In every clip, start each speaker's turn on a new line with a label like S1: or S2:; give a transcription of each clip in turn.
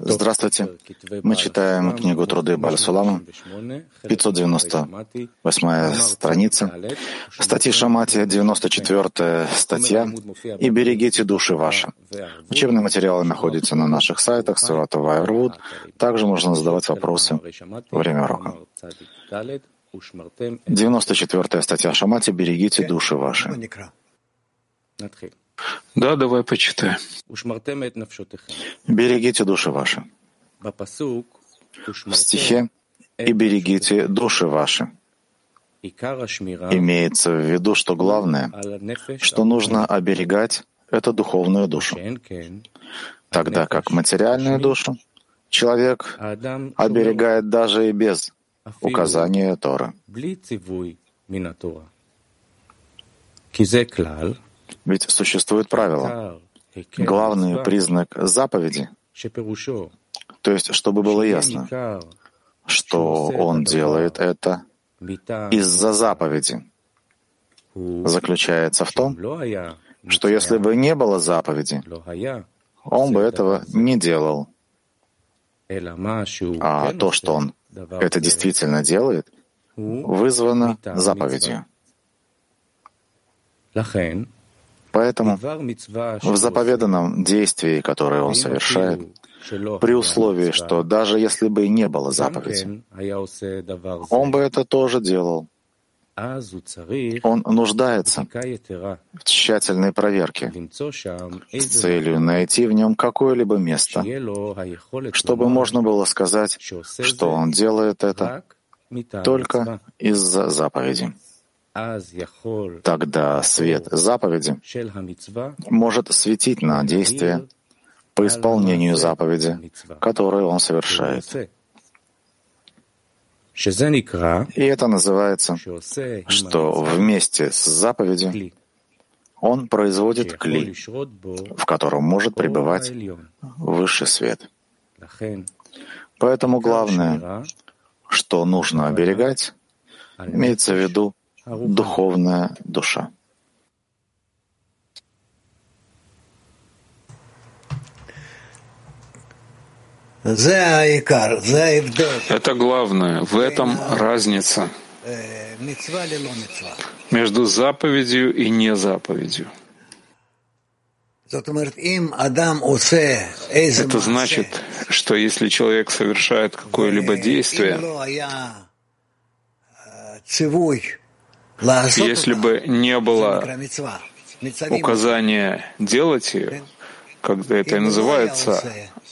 S1: Здравствуйте. Мы читаем книгу «Труды Бальсулама», 598 страница, статьи Шамати, 94 статья «И берегите души ваши». Учебные материалы находятся на наших сайтах, Сурату Вайрвуд. Также можно задавать вопросы во время урока. 94 статья Шамати «Берегите души ваши».
S2: Да, давай почитаем.
S1: Берегите души ваши. В стихе «И берегите души ваши». Имеется в виду, что главное, что нужно оберегать, это духовную душу. Тогда как материальную душу человек оберегает даже и без указания Торы. Ведь существует правило. Главный признак заповеди, то есть чтобы было ясно, что он делает это из-за заповеди, заключается в том, что если бы не было заповеди, он бы этого не делал. А то, что он это действительно делает, вызвано заповедью. Поэтому в заповеданном действии, которое он совершает, при условии, что даже если бы и не было заповеди, он бы это тоже делал. Он нуждается в тщательной проверке с целью найти в нем какое-либо место, чтобы можно было сказать, что он делает это только из-за заповеди. Тогда свет заповеди может светить на действие по исполнению заповеди, которую он совершает. И это называется, что вместе с заповедью он производит кли, в котором может пребывать высший свет. Поэтому главное, что нужно оберегать, имеется в виду духовная душа.
S2: Это главное. В этом разница. Между заповедью и не заповедью. Это значит, что если человек совершает какое-либо действие, если бы не было указания делать ее, когда это и называется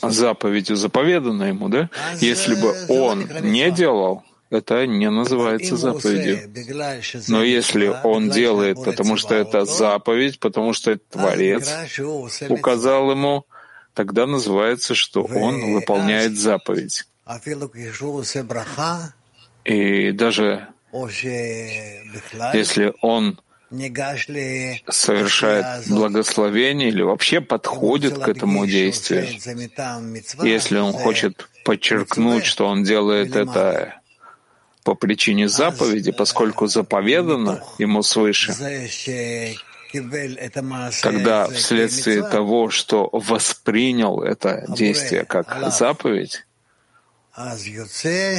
S2: заповедью заповедано ему, да? Если бы он не делал, это не называется заповедью. Но если он делает, потому что это заповедь, потому что это Творец указал ему, тогда называется, что он выполняет заповедь. И даже если он совершает благословение или вообще подходит к этому действию, если он хочет подчеркнуть, что он делает это по причине заповеди, поскольку заповедано ему свыше, когда вследствие того, что воспринял это действие как заповедь,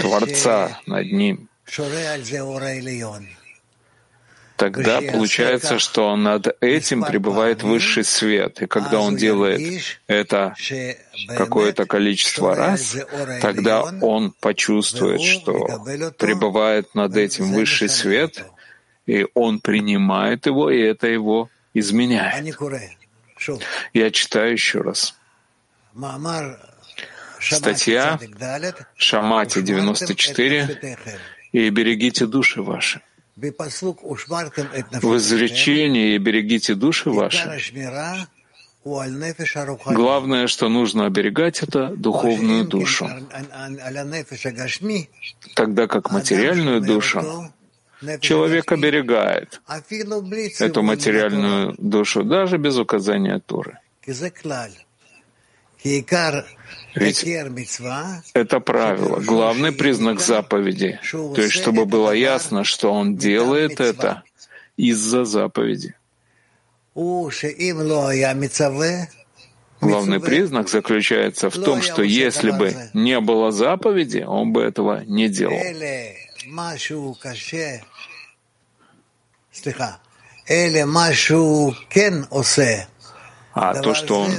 S2: Творца над ним, тогда получается, что над этим пребывает высший свет. И когда он делает это какое-то количество раз, тогда он почувствует, что пребывает над этим высший свет, и он принимает его, и это его изменяет. Я читаю еще раз. Статья Шамати 94 «И берегите души ваши». В изречении «И берегите души ваши» Главное, что нужно оберегать, это духовную душу. Тогда как материальную душу человек оберегает эту материальную душу даже без указания Туры. Ведь это правило, главный признак заповеди, то есть чтобы было ясно, что он делает это из-за заповеди. Главный признак заключается в том, что если бы не было заповеди, он бы этого не делал. А то, что он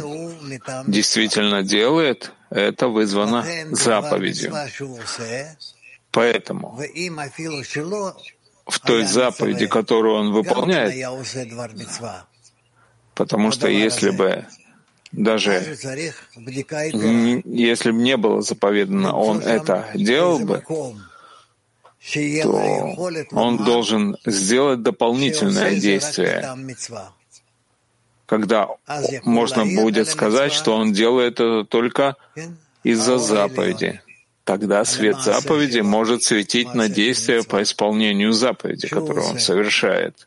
S2: действительно делает, это вызвано заповедью. Поэтому в той заповеди, которую он выполняет, потому что если бы даже если бы не было заповедано, он это делал бы, то он должен сделать дополнительное действие, когда можно будет сказать, что он делает это только из-за заповеди. Тогда свет заповеди может светить на действия по исполнению заповеди, которую он совершает.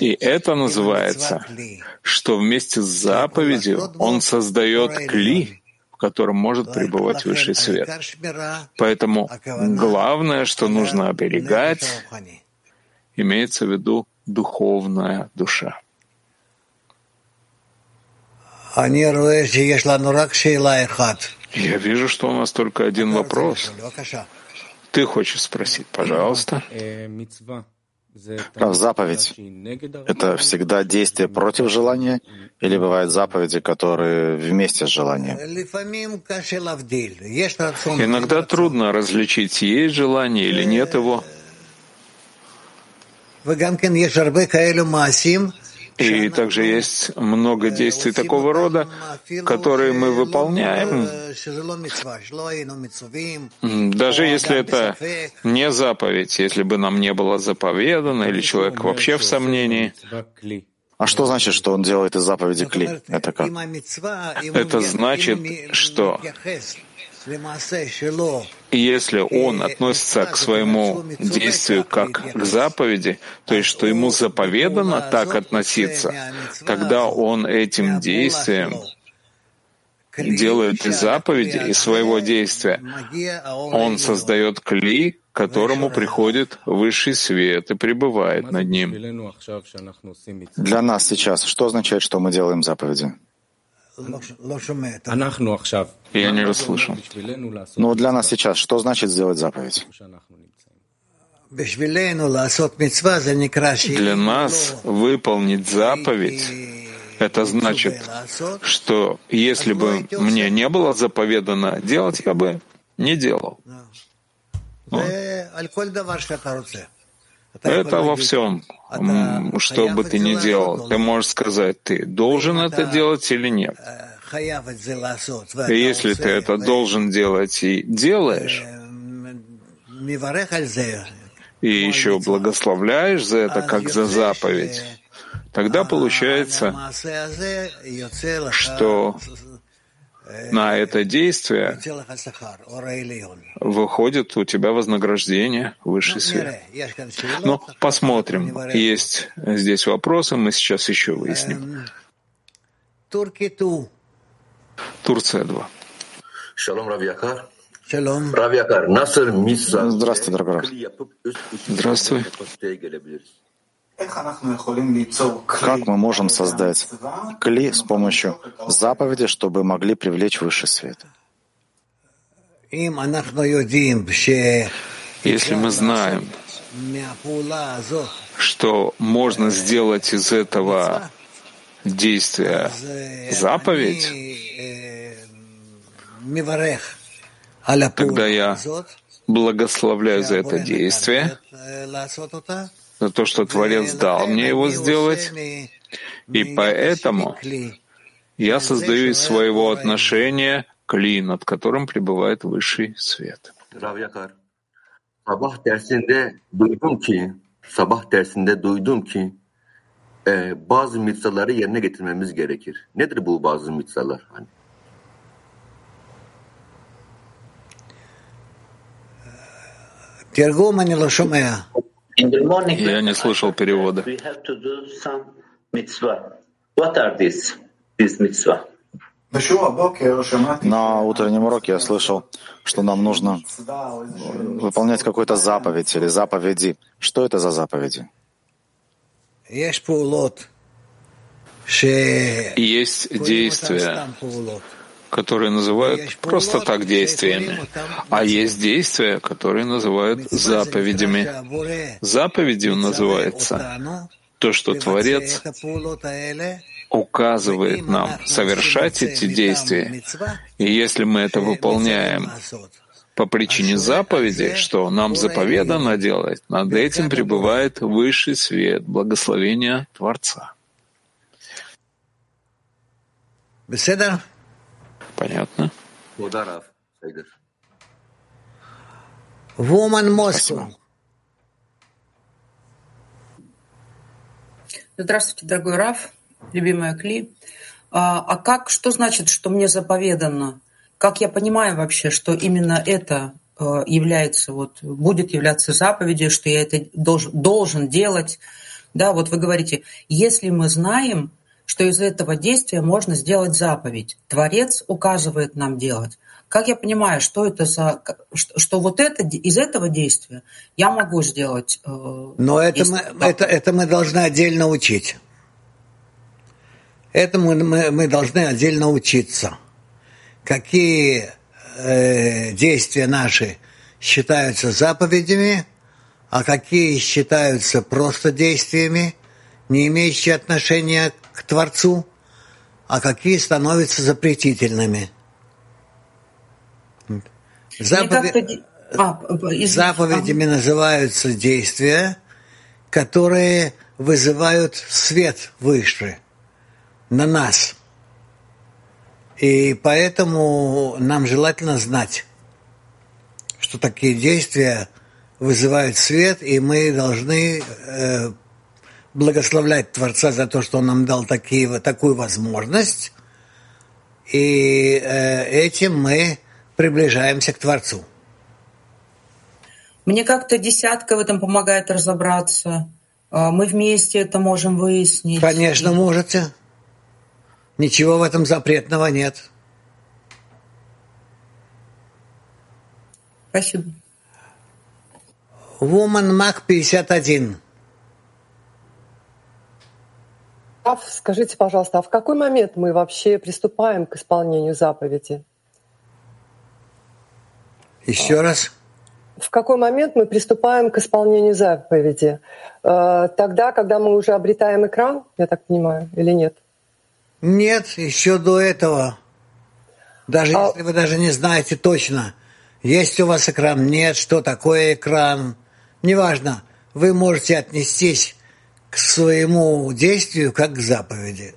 S2: И это называется, что вместе с заповедью он создает кли, в котором может пребывать высший свет. Поэтому главное, что нужно оберегать, имеется в виду духовная душа. Я вижу, что у нас только один вопрос. Ты хочешь спросить, пожалуйста.
S1: А заповедь — это всегда действие против желания или бывают заповеди, которые вместе с желанием?
S2: Иногда трудно различить, есть желание или нет его. И также есть много действий такого рода, которые мы выполняем, даже если это не заповедь, если бы нам не было заповедано, или человек вообще в сомнении.
S1: А что значит, что он делает из заповеди кли?
S2: Это как? Это значит, что если он относится к своему действию как к заповеди, то есть что ему заповедано так относиться, тогда он этим действием делает из заповеди, из своего действия, он создает кли, к которому приходит высший свет и пребывает над ним.
S1: Для нас сейчас что означает, что мы делаем заповеди?
S2: Я не расслышал.
S1: Но для нас сейчас что значит сделать заповедь?
S2: Для нас выполнить заповедь — это значит, что если бы мне не было заповедано делать, я бы не делал. Вот. Это во всем, что бы ты ни делал. Ты можешь сказать, ты должен это делать или нет. И если ты это должен делать и делаешь, и еще благословляешь за это, как за заповедь, тогда получается, что на это действие выходит у тебя вознаграждение, высший свет. Ну, посмотрим. Есть здесь вопросы, мы сейчас еще выясним. Турция 2.
S1: Здравствуй, дорогой.
S2: Здравствуй.
S1: Как мы можем создать кли с помощью заповеди, чтобы могли привлечь высший свет?
S2: Если мы знаем, что можно сделать из этого действия заповедь, тогда я благословляю за это действие, за то, что Творец дал мне его сделать, и поэтому я создаю из своего отношения клин, над которым пребывает высший свет.
S3: Sabah dersinde duydum ki, sabah dersinde duydum ki e, bazı mitsaları yerine getirmemiz gerekir. Nedir bu bazı mitsalar? Hani?
S2: Я не слышал перевода.
S1: На утреннем уроке я слышал, что нам нужно выполнять какую-то заповедь или заповеди. Что это за заповеди?
S2: Есть действия, которые называют просто так действиями, а есть действия, которые называют заповедями. Заповедью называется то, что Творец указывает нам совершать эти действия. И если мы это выполняем по причине заповеди, что нам заповедано делать, над этим пребывает высший свет, благословения Творца.
S4: Беседа?
S2: Понятно.
S4: Woman Moscow.
S5: Здравствуйте, дорогой Раф, любимая Кли. А, а как, что значит, что мне заповедано? Как я понимаю вообще, что именно это э, является, вот, будет являться заповедью, что я это должен, должен делать? Да, вот вы говорите, если мы знаем, что из этого действия можно сделать заповедь. Творец указывает нам делать. Как я понимаю, что это за, что, что вот это из этого действия я могу сделать?
S4: Э, Но это мы, это, это мы должны отдельно учить. Этому мы, мы должны отдельно учиться. Какие э, действия наши считаются заповедями, а какие считаются просто действиями, не имеющие отношения к Творцу, а какие становятся запретительными. Заповедь... А, Заповедями называются действия, которые вызывают свет выше на нас. И поэтому нам желательно знать, что такие действия вызывают свет, и мы должны э, благословлять Творца за то, что он нам дал такие, такую возможность, и э, этим мы приближаемся к Творцу.
S5: Мне как-то десятка в этом помогает разобраться. А, мы вместе это можем выяснить.
S4: Конечно, можете. Ничего в этом запретного нет.
S5: Спасибо.
S4: Woman Mac 51.
S6: Скажите, пожалуйста, а в какой момент мы вообще приступаем к исполнению заповеди?
S4: Еще раз.
S6: В какой момент мы приступаем к исполнению заповеди? Э, тогда, когда мы уже обретаем экран, я так понимаю, или нет?
S4: Нет, еще до этого. Даже а... если вы даже не знаете точно, есть у вас экран, нет, что такое экран, неважно, вы можете отнестись к своему действию как к заповеди.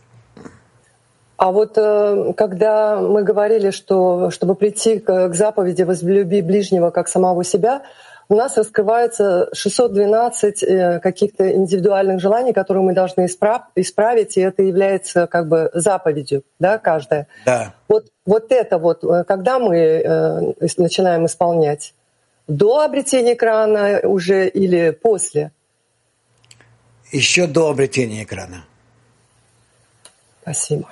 S6: А вот э, когда мы говорили, что чтобы прийти к заповеди «возлюби ближнего как самого себя», у нас раскрывается 612 э, каких-то индивидуальных желаний, которые мы должны исправить, и это является как бы заповедью, да, каждая.
S4: Да.
S6: Вот, вот это вот, э, когда мы начинаем исполнять? До обретения экрана уже или после?
S4: Еще до обретения экрана.
S6: Спасибо.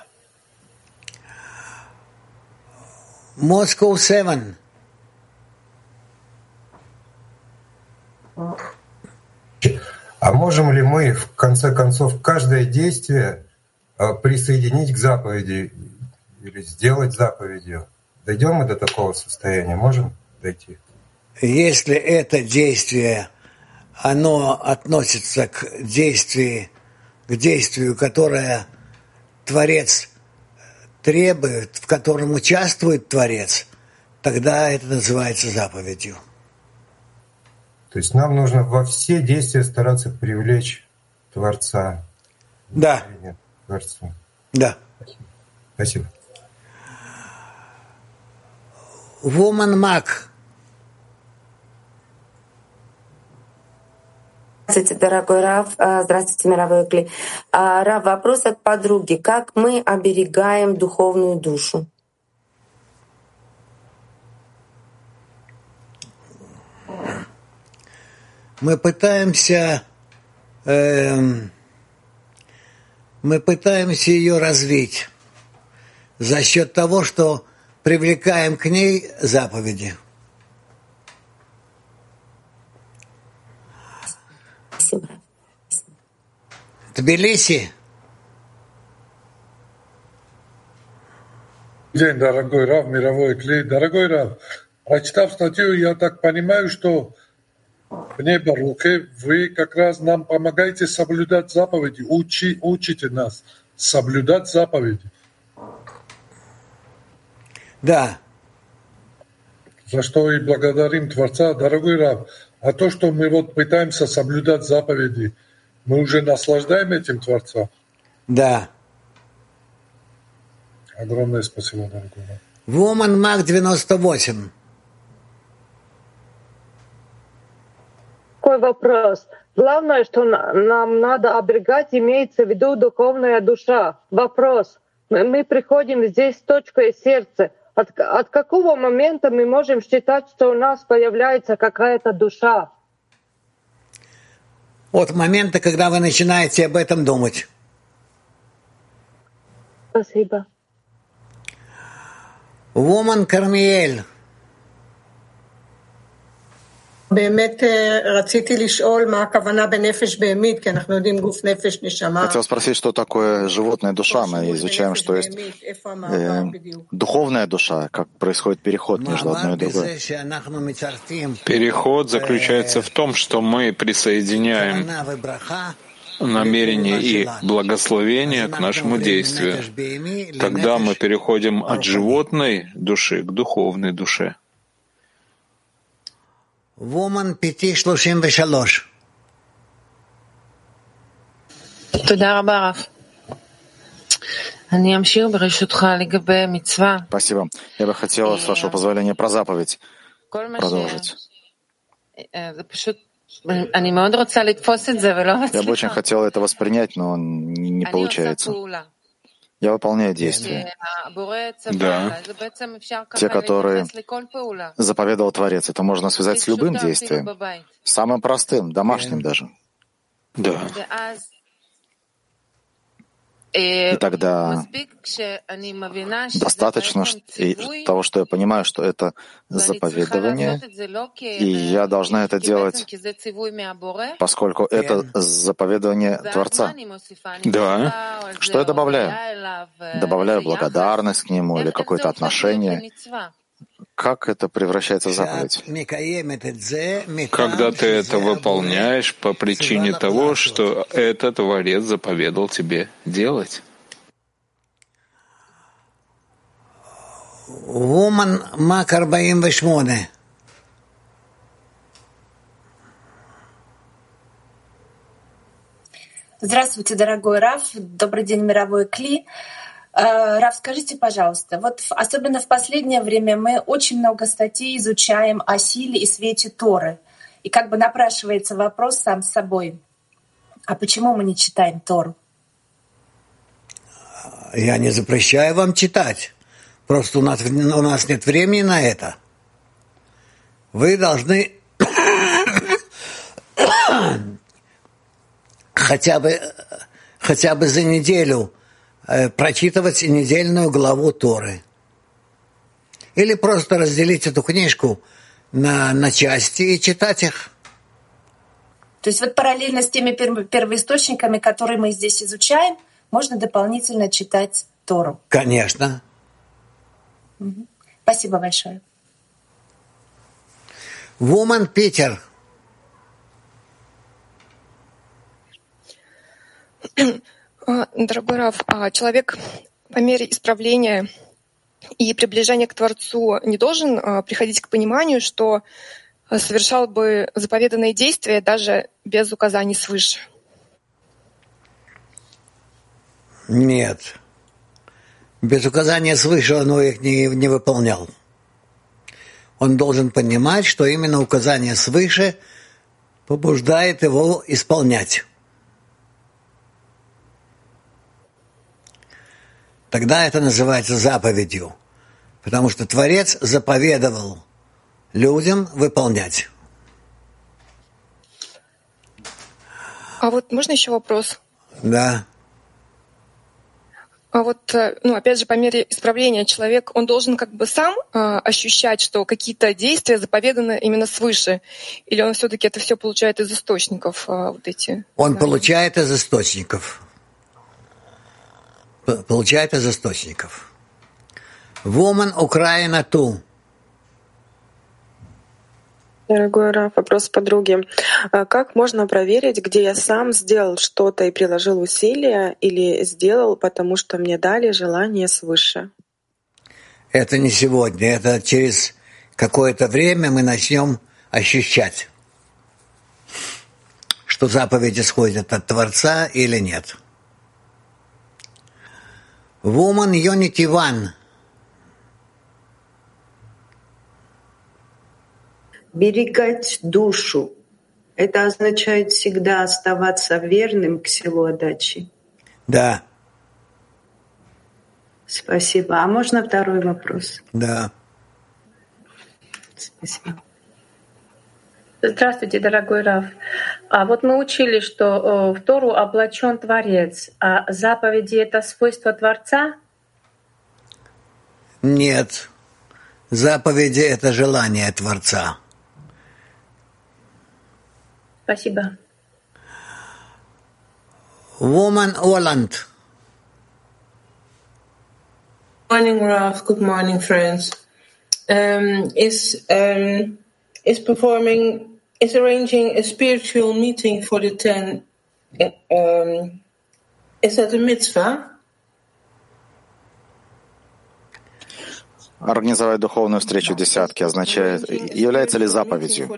S4: Moscow 7.
S7: А можем ли мы, в конце концов, каждое действие а, присоединить к заповеди или сделать заповедью? Дойдем мы до такого состояния? Можем дойти?
S4: Если это действие оно относится к действию, к действию, которое Творец требует, в котором участвует Творец, тогда это называется заповедью.
S7: То есть нам нужно во все действия стараться привлечь Творца.
S4: Да.
S7: Творцу.
S4: Да.
S7: Спасибо.
S4: Woman Mac
S8: Здравствуйте, дорогой Рав. А, здравствуйте, мировой Кли. А, Рав, вопрос от подруги. Как мы оберегаем духовную душу?
S4: Мы пытаемся, э, мы пытаемся ее развить за счет того, что привлекаем к ней заповеди.
S8: Спасибо.
S4: Тбилиси.
S9: День, дорогой Рав, мировой клей. Дорогой Рав, прочитав статью, я так понимаю, что в небо руке вы как раз нам помогаете соблюдать заповеди, учи, учите нас соблюдать заповеди.
S4: Да.
S9: За что и благодарим Творца, дорогой Рав. А то, что мы вот пытаемся соблюдать заповеди, мы уже наслаждаем этим Творца.
S4: Да.
S9: Огромное спасибо, дорогой.
S4: Woman Mag 98.
S10: Такой вопрос. Главное, что нам надо оберегать, имеется в виду духовная душа. Вопрос. Мы, мы приходим здесь с точкой сердца. От, от какого момента мы можем считать, что у нас появляется какая-то душа?
S4: От момента, когда вы начинаете об этом думать.
S10: Спасибо.
S4: Woman Кармиэль.
S1: Хотел спросить, что такое животная душа. Мы изучаем, что есть э, духовная душа, как происходит переход между одной и другой.
S2: Переход заключается в том, что мы присоединяем намерение и благословение к нашему действию. Тогда мы переходим от животной души к духовной душе.
S4: Woman PT 33.
S11: תודה רבה, הרב. אני אמשיך ברשותך לגבי מצווה.
S1: Спасибо. Я бы хотела, с вашего позволения, про заповедь продолжить.
S11: זה פשוט אני מאוד רוצה לתפוס את זה ולא
S1: Я бы очень хотел это воспринять, но не получается. Я выполняю действия.
S2: Да.
S1: Те, которые заповедовал Творец, это можно связать с любым действием, самым простым, домашним даже.
S2: Да.
S1: И тогда достаточно того, что я понимаю, что это заповедование, и я должна это делать, поскольку это заповедование Творца.
S2: Да.
S1: Что я добавляю? Добавляю благодарность к Нему или какое-то отношение. Как это превращается в заповедь?
S2: Когда ты это выполняешь по причине того, что этот Творец заповедал тебе делать.
S4: Woman Мак 48.
S12: Здравствуйте, дорогой Раф. Добрый день, мировой Кли. Э, Раф, скажите, пожалуйста, вот особенно в последнее время мы очень много статей изучаем о силе и свете Торы. И как бы напрашивается вопрос сам с собой, а почему мы не читаем Тору?
S4: Я не запрещаю вам читать. Просто у нас, у нас нет времени на это. Вы должны хотя бы, хотя бы за неделю прочитывать недельную главу Торы. Или просто разделить эту книжку на, на части и читать их.
S12: То есть вот параллельно с теми первоисточниками, которые мы здесь изучаем, можно дополнительно читать Тору.
S4: Конечно.
S12: Угу. Спасибо большое.
S4: Вуман Питер.
S13: А, дорогой Раф, а человек по мере исправления и приближения к Творцу не должен а, приходить к пониманию, что совершал бы заповеданные действия даже без указаний свыше?
S4: Нет. Без указания свыше он их не, не выполнял. Он должен понимать, что именно указание свыше побуждает его исполнять. Тогда это называется заповедью, потому что Творец заповедовал людям выполнять.
S13: А вот можно еще вопрос?
S4: Да.
S13: А вот, э, ну, опять же, по мере исправления человек, он должен как бы сам э, ощущать, что какие-то действия заповеданы именно свыше, или он все-таки это все получает из источников, э, вот эти?
S4: Он знания? получает из источников получает из источников. Woman Украина ту.
S14: Дорогой Раф, вопрос подруги. А как можно проверить, где я сам сделал что-то и приложил усилия, или сделал, потому что мне дали желание свыше?
S4: Это не сегодня, это через какое-то время мы начнем ощущать, что заповедь исходит от Творца или нет. Woman Unity One.
S15: Берегать душу – это означает всегда оставаться верным к силу отдачи?
S4: Да.
S15: Спасибо. А можно второй вопрос?
S4: Да.
S15: Спасибо.
S12: Здравствуйте, дорогой Раф. А вот мы учили, что в Тору облачен Творец, а заповеди — это свойство Творца?
S4: Нет. Заповеди — это желание Творца.
S12: Спасибо.
S4: Woman Holland.
S16: Morning, Ralph. Good morning, friends. Um, is um, is performing is arranging a spiritual meeting for the ten. Um, is that a mitzvah?
S1: Организовать духовную встречу десятки означает, является ли заповедью?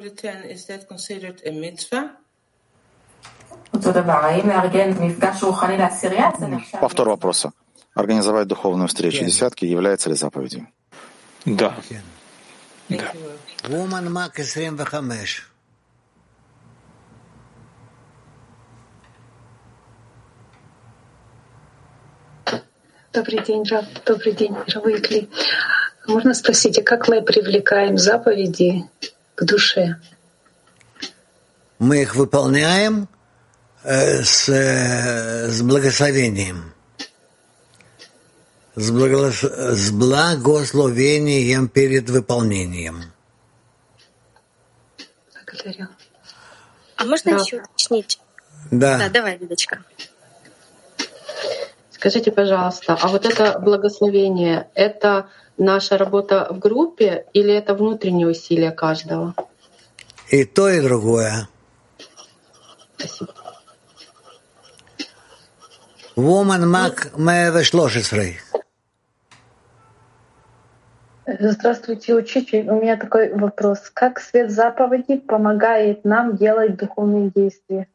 S1: Повтор вопроса. Организовать духовную встречу десятки является ли заповедью?
S2: Да. Да.
S17: Добрый день, Раб. Добрый день, Равыкли. Можно спросить, а как мы привлекаем заповеди к душе?
S4: Мы их выполняем э, с, э, с благословением, с, благос, с благословением перед выполнением.
S17: Благодарю.
S18: А можно да. еще уточнить?
S4: Да.
S18: Да, давай, Лидочка.
S19: Скажите, пожалуйста, а вот это благословение, это наша работа в группе или это внутренние усилия каждого?
S4: И то, и другое.
S19: Спасибо.
S4: Woman Mac 113.
S17: Здравствуйте, учитель. У меня такой вопрос. Как свет заповеди помогает нам делать духовные действия?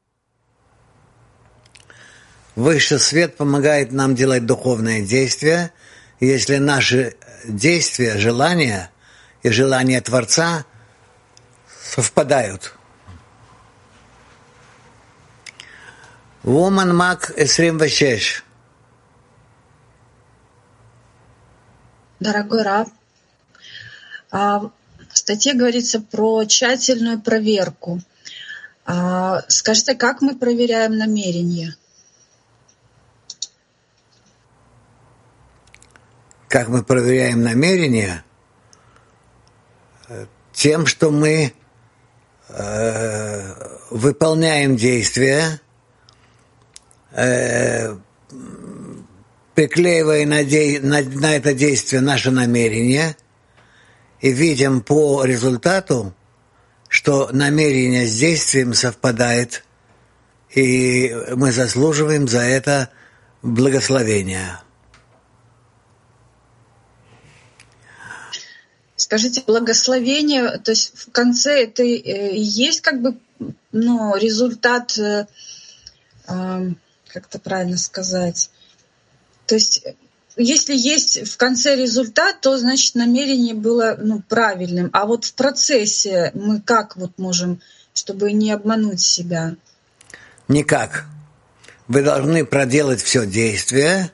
S4: Высший свет помогает нам делать духовные действия, если наши действия, желания и желания Творца совпадают. Woman Мак 26.
S20: Дорогой Рав, а, в статье говорится про тщательную проверку. А, скажите, как мы проверяем намерение?
S4: Как мы проверяем намерения, тем, что мы э, выполняем действия, э, приклеивая на, де, на, на это действие наше намерение и видим по результату, что намерение с действием совпадает, и мы заслуживаем за это благословения.
S20: Скажите, благословение, то есть в конце это э, есть как бы ну, результат, э, как это правильно сказать, то есть если есть в конце результат, то значит намерение было ну, правильным. А вот в процессе мы как вот можем, чтобы не обмануть себя?
S4: Никак. Вы должны проделать все действие,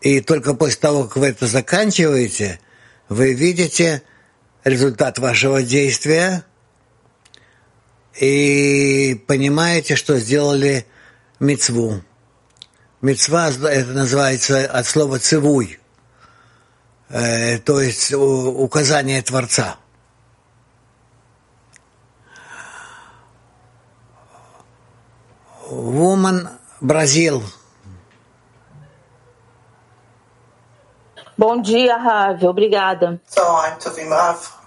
S4: и только после того, как вы это заканчиваете, вы видите результат вашего действия и понимаете, что сделали мецву. Мецва это называется от слова цивуй, э, то есть указание Творца. Woman Бразил –
S21: Bom dia, Rav. Obrigada.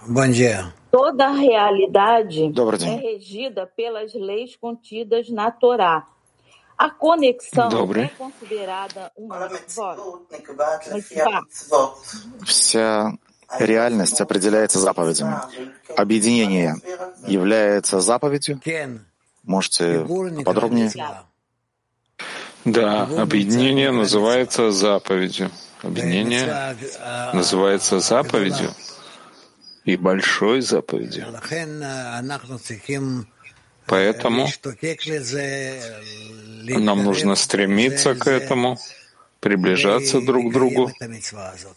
S4: Bom dia.
S21: Toda a realidade é regida pelas leis contidas na Torá. A conexão
S1: Добрый.
S21: é considerada uma mitzvot?
S1: Вся реальность определяется заповедями. Объединение является заповедью? Можете подробнее?
S2: Да, объединение называется заповедью. Объединение называется заповедью и большой заповедью. Поэтому нам нужно стремиться к этому, приближаться друг к другу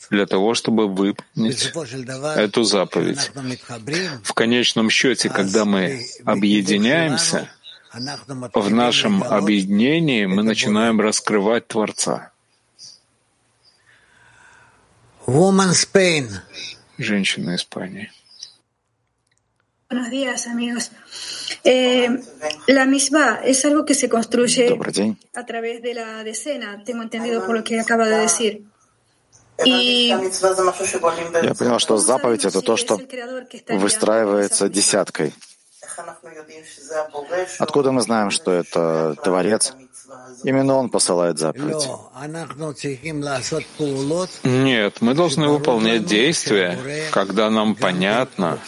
S2: для того, чтобы выполнить эту заповедь. В конечном счете, когда мы объединяемся, в нашем объединении мы начинаем раскрывать Творца.
S4: Woman Spain.
S2: Женщина Испании.
S22: Buenos días, amigos. Eh, la misma es algo que se construye
S1: Добрый день.
S22: a través de la decena, tengo entendido por lo que acaba de decir. Y
S1: Я понял, что заповедь — это то, что выстраивается десяткой. Откуда мы знаем, что это Творец? Именно Он посылает заповедь.
S2: Нет, мы должны выполнять действия, когда нам понятно,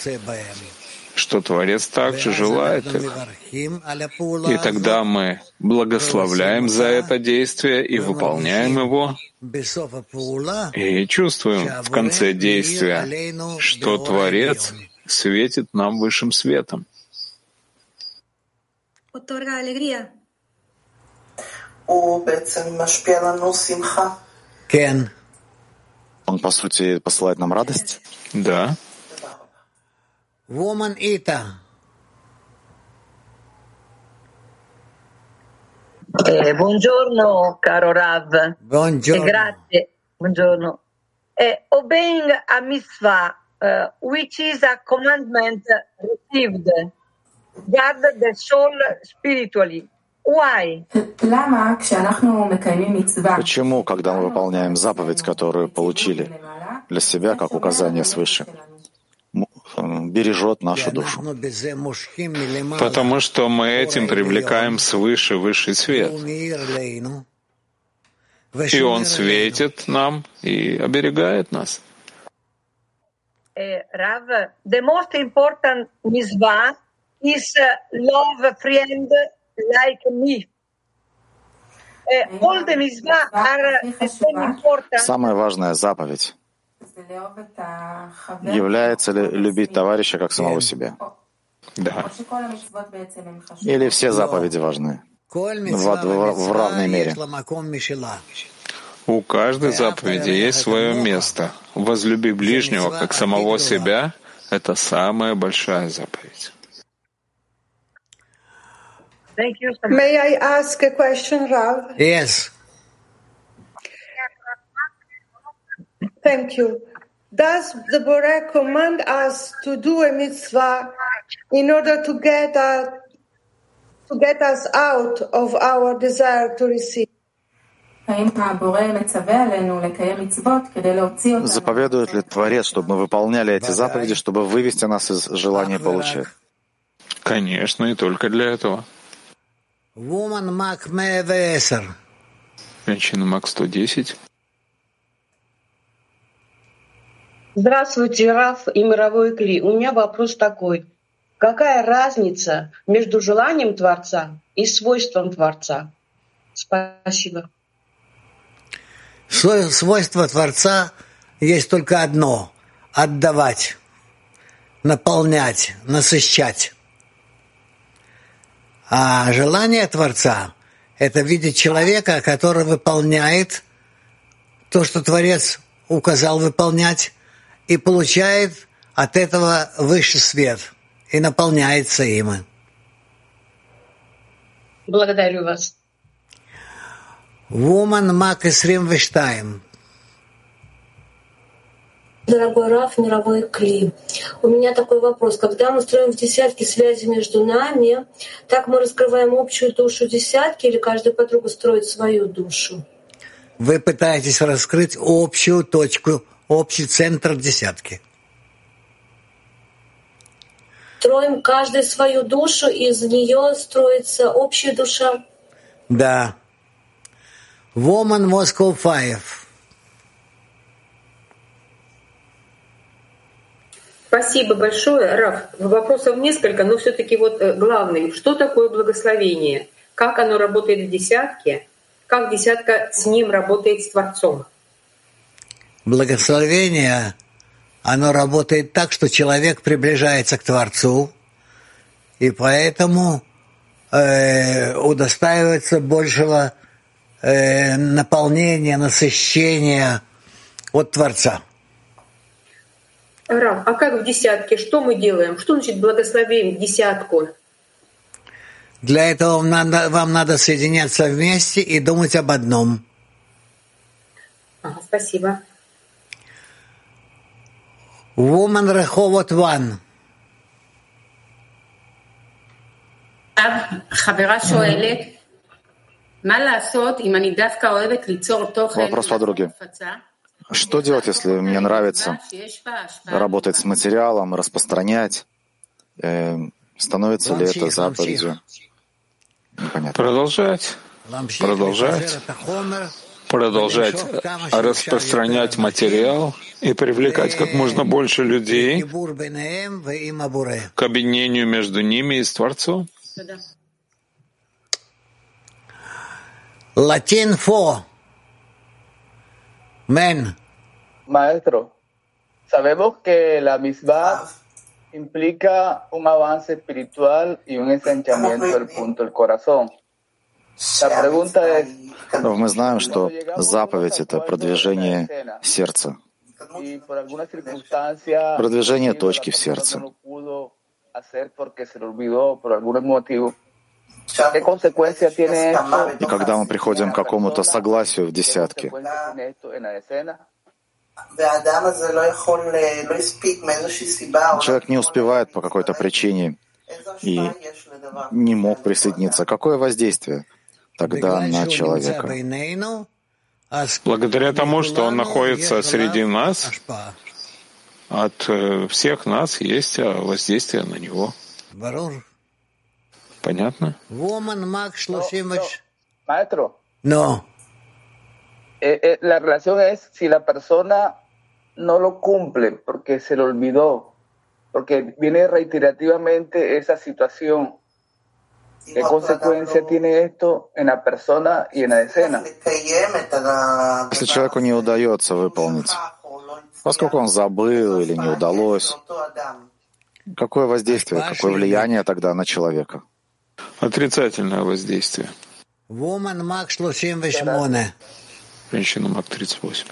S2: что Творец также желает их. И тогда мы благословляем за это действие и выполняем его, и чувствуем в конце действия, что Творец светит нам высшим светом.
S22: otorga alegría.
S4: Кен.
S1: Он, по сути, посылает нам радость?
S2: Да.
S4: Woman Ita.
S23: Eh, buongiorno, caro Rav.
S4: Buongiorno.
S23: E grazie. Buongiorno. Eh, obeying a mitzvah, uh, which is a commandment received, guard the soul spiritually.
S1: Почему, когда мы выполняем заповедь, которую получили для себя, как указание свыше, э, бережет нашу душу?
S2: Потому что мы этим привлекаем свыше высший свет. И он светит нам и оберегает нас.
S23: Eh, Rav, the most important mitzvah is uh, love friend important.
S1: Самая важная заповедь является ли любить товарища как самого себя?
S2: Да.
S1: Или все заповеди важны? В, в- в равной мере.
S2: У каждой заповеди есть свое место. Возлюби ближнего как самого себя — это самая большая заповедь.
S23: Thank you.
S10: May I ask a question, Rav?
S4: Yes.
S10: Thank you. Does the Borah command us to do a mitzvah in order to get us, to get us out of our desire to receive?
S1: Заповедует ли Творец, чтобы мы выполняли эти заповеди, чтобы вывести нас из желания получать?
S2: Конечно, и только для этого.
S4: Woman Mac 110.
S2: Женщина МАК 110.
S24: Здравствуйте, Раф и мировой Кли. У меня вопрос такой. Какая разница между желанием Творца и свойством Творца? Спасибо.
S4: Свой- Свойство Творца есть только одно — отдавать, наполнять, насыщать. А желание Творца — это видеть человека, который выполняет то, что Творец указал выполнять, и получает от этого высший свет и наполняется им.
S24: Благодарю вас.
S4: Woman Мак 22.
S25: Дорогой Раф, мировой Кли, у меня такой вопрос. Когда мы строим в десятке связи между нами, так мы раскрываем общую душу десятки или каждая подруга строит свою душу?
S4: Вы пытаетесь раскрыть общую точку, общий центр десятки.
S25: Строим каждый свою душу, из нее строится общая душа.
S4: Да. Woman Moscow Five.
S26: Спасибо большое, Раф. Вопросов несколько, но все-таки вот э, главный. Что такое благословение? Как оно работает в десятке? Как десятка с ним работает с Творцом?
S4: Благословение, оно работает так, что человек приближается к Творцу, и поэтому э, удостаивается большего э, наполнения, насыщения от Творца.
S26: Рам, а как в десятке? Что мы делаем? Что значит благословение в десятку?
S4: Для этого вам надо, вам надо соединяться вместе и думать об одном.
S26: Ага, спасибо.
S4: Woman Rehovot One.
S27: חברה שואלת, מה לעשות אם אני דווקא אוהבת ליצור תוכן
S1: Вопрос подруги. Что делать, если мне нравится работать с материалом, распространять? Э, становится ли это заповедью?
S2: Непонятно. Продолжать. Продолжать. Продолжать распространять материал и привлекать как можно больше людей к объединению между ними и с Творцом.
S4: Латин фо. Men.
S28: Maestro, sabemos que la misma implica un avance espiritual y un ensanchamiento del punto del corazón. La pregunta es...
S1: Но мы знаем, что заповедь — это продвижение сердца, продвижение точки в сердце. И когда мы приходим к какому-то согласию в десятке, человек не успевает по какой-то причине и не мог присоединиться. Какое воздействие тогда на человека?
S2: Благодаря тому, что он находится среди нас, от э, всех нас есть э, воздействие на него. Понятно?
S28: Maestro.
S4: No.
S28: Eh, eh, la relación es si la persona no lo cumple porque se le olvidó, porque viene reiterativamente esa situación. ¿Qué consecuencia tiene esto en la persona y en la escena?
S1: Если человеку не удается выполнить, поскольку он забыл или не удалось, какое воздействие, какое влияние тогда на человека?
S2: Отрицательное воздействие.
S4: Woman Max 38.
S2: Женщина Мак 38.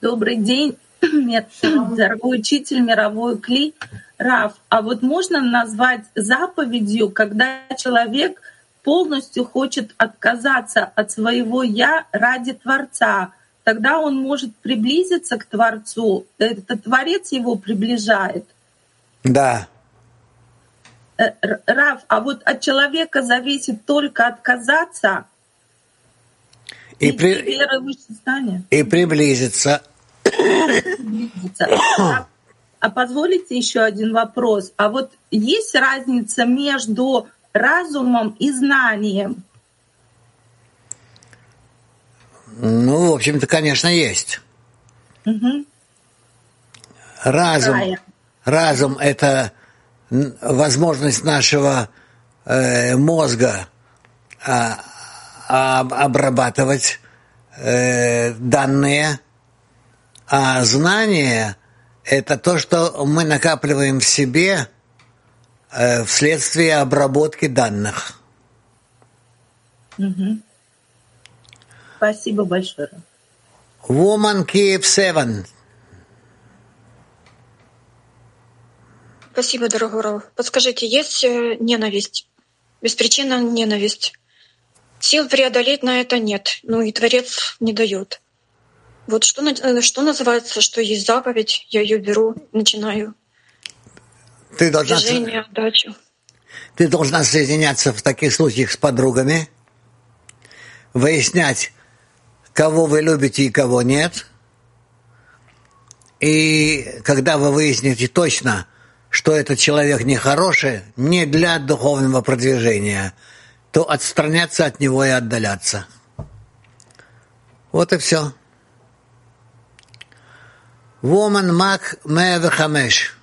S29: Добрый день, дорогой учитель мировой Кли. Раф, а вот можно назвать заповедью, когда человек полностью хочет отказаться от своего «я» ради Творца, тогда он может приблизиться к Творцу, это Творец его приближает.
S4: Да.
S29: Э, Раф, а вот от человека зависит только отказаться
S4: и, при... и приблизиться.
S29: приблизиться. А позволите еще один вопрос? А вот есть разница между разумом и знанием?
S4: Ну, в общем-то, конечно, есть.
S29: Угу.
S4: Разум, разум — это возможность нашего э, мозга э, обрабатывать э, данные, а знание — это то, что мы накапливаем в себе э, вследствие обработки данных.
S29: Угу. Спасибо большое.
S4: Woman Kiev 7.
S30: Спасибо, дорогой Рав. Подскажите, есть э, ненависть? Беспричинная ненависть. Сил преодолеть на это нет. Ну и Творец не дает. Вот что, э, что называется, что есть заповедь, я ее беру, начинаю.
S4: Ты должна,
S30: Движение, отдачу.
S4: ты должна соединяться в таких случаях с подругами, выяснять, кого вы любите и кого нет. И когда вы выясните точно, что этот человек нехороший, не для духовного продвижения, то отстраняться от него и отдаляться. Вот и все. Woman Мак Меавехамеш.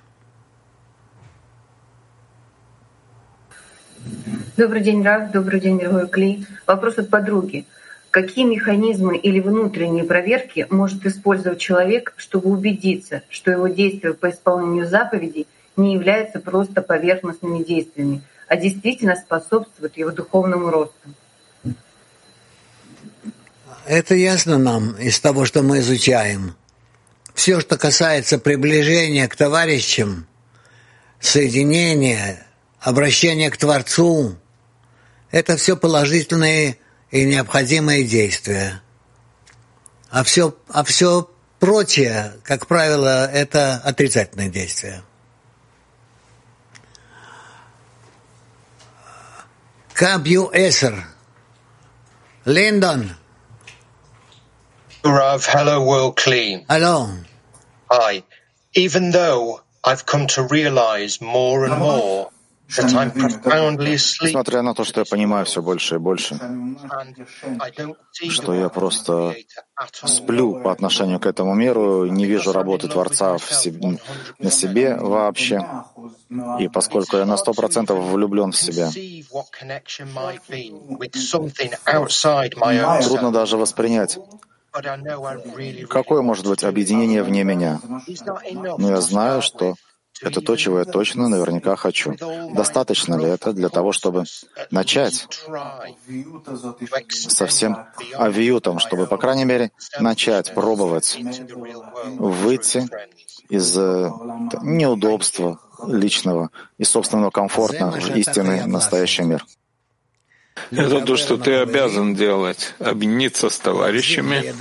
S26: Добрый день, Раф. Добрый день, дорогой Кли. Вопрос от подруги. Какие механизмы или внутренние проверки может использовать человек, чтобы убедиться, что его действия по исполнению заповедей не являются просто поверхностными действиями, а действительно способствуют его духовному росту?
S4: Это ясно нам из того, что мы изучаем. Все, что касается приближения к товарищам, соединения, обращения к Творцу, это все положительные и необходимые действия. А все, а все прочее, как правило, это отрицательные действия. Kabu Eser, Lyndon.
S31: Rav, hello, world clean.
S4: Hello.
S31: Hi. Even though I've come to realize more and more
S1: Несмотря на то, что я понимаю все больше и больше, что я просто сплю по отношению к этому миру, не вижу работы Творца в себе, на себе вообще, и поскольку я на сто процентов влюблен в себя, трудно даже воспринять, Какое может быть объединение вне меня? Но я знаю, что это то, чего я точно наверняка хочу. Достаточно ли это для того, чтобы начать со всем авиютом, чтобы, по крайней мере, начать пробовать выйти из э, неудобства личного и собственного комфорта в истинный настоящий мир?
S2: Это то, что ты обязан делать, объединиться с товарищами,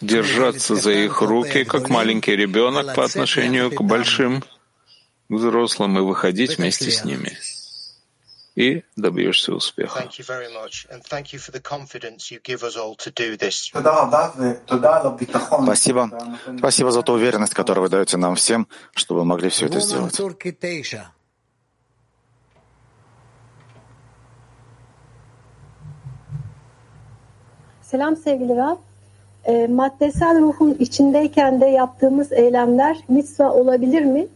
S2: держаться за их руки, как маленький ребенок по отношению к большим взрослым, и выходить вместе с ними. И добьешься успеха.
S1: Спасибо. Спасибо за ту уверенность, которую вы даете нам всем, чтобы мы могли все это сделать.
S32: Selam sevgili Rab. E, maddesel ruhun içindeyken de yaptığımız eylemler mitzva olabilir mi?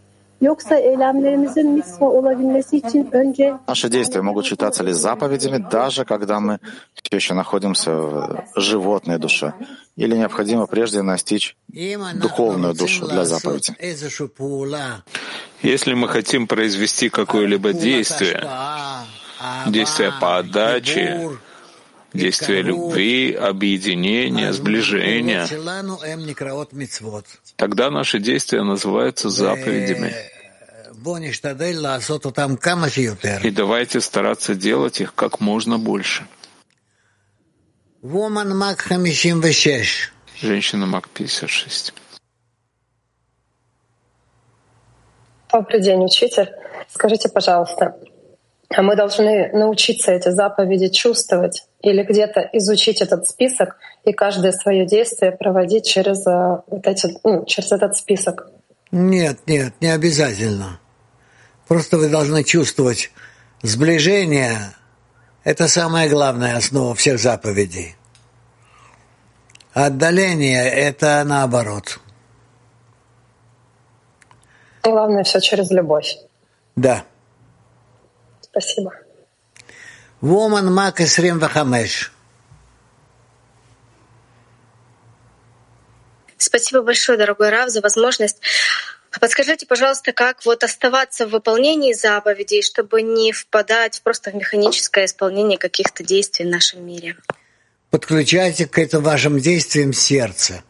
S32: Yoksa eylemlerimizin mitzva olabilmesi için önce...
S1: Наши действия могут считаться ли заповедями, даже когда мы все еще находимся в животной душе? Или необходимо прежде настичь духовную душу для заповеди?
S2: Если мы хотим произвести какое-либо действие, действие по отдаче, действия любви, объединения, сближения, тогда наши действия называются заповедями. И давайте стараться делать их как можно больше. Женщина Мак 56.
S33: Добрый день, учитель. Скажите, пожалуйста, а мы должны научиться эти заповеди чувствовать или где-то изучить этот список и каждое свое действие проводить через, э, вот эти, ну, через этот список?
S4: Нет, нет, не обязательно. Просто вы должны чувствовать сближение. Это самая главная основа всех заповедей. Отдаление — это наоборот.
S33: Главное все через любовь.
S4: Да.
S33: Спасибо.
S4: Woman Мак 25.
S18: Спасибо большое, дорогой Рав, за возможность. Подскажите, пожалуйста, как вот оставаться в выполнении заповедей, чтобы не впадать просто в механическое исполнение каких-то действий в нашем мире?
S4: Подключайте к этим вашим действиям сердце.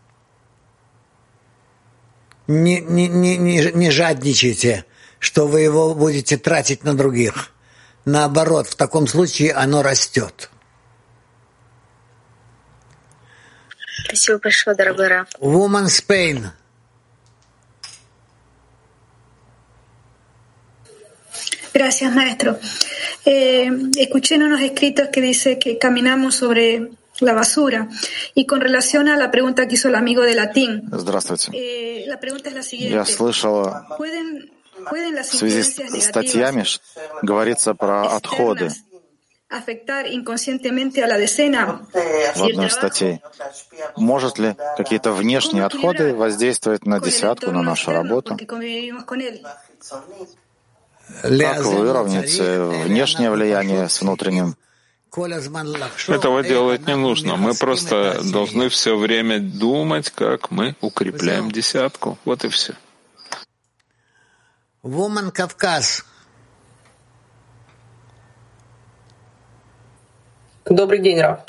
S4: Не, не, не, не, не жадничайте, что вы его будете тратить на других. Наоборот, в таком случае оно растет.
S18: Спасибо большое, дорогой Раф.
S4: Woman Spain.
S22: Gracias, maestro. Eh, escuché en unos escritos que dice que caminamos sobre la basura. Y con relación a la pregunta que hizo el amigo de latín, eh, la pregunta es la siguiente.
S1: Я слышала,
S22: ¿Pueden, pueden las
S1: в связи с статьями говорится про отходы в одной из статей. Может ли какие-то внешние отходы воздействовать на десятку, на нашу работу? Как выровнять внешнее влияние с внутренним?
S2: Этого делать не нужно. Мы просто должны все время думать, как мы укрепляем десятку. Вот и все.
S4: Woman Кавказ.
S34: Добрый день, Раф.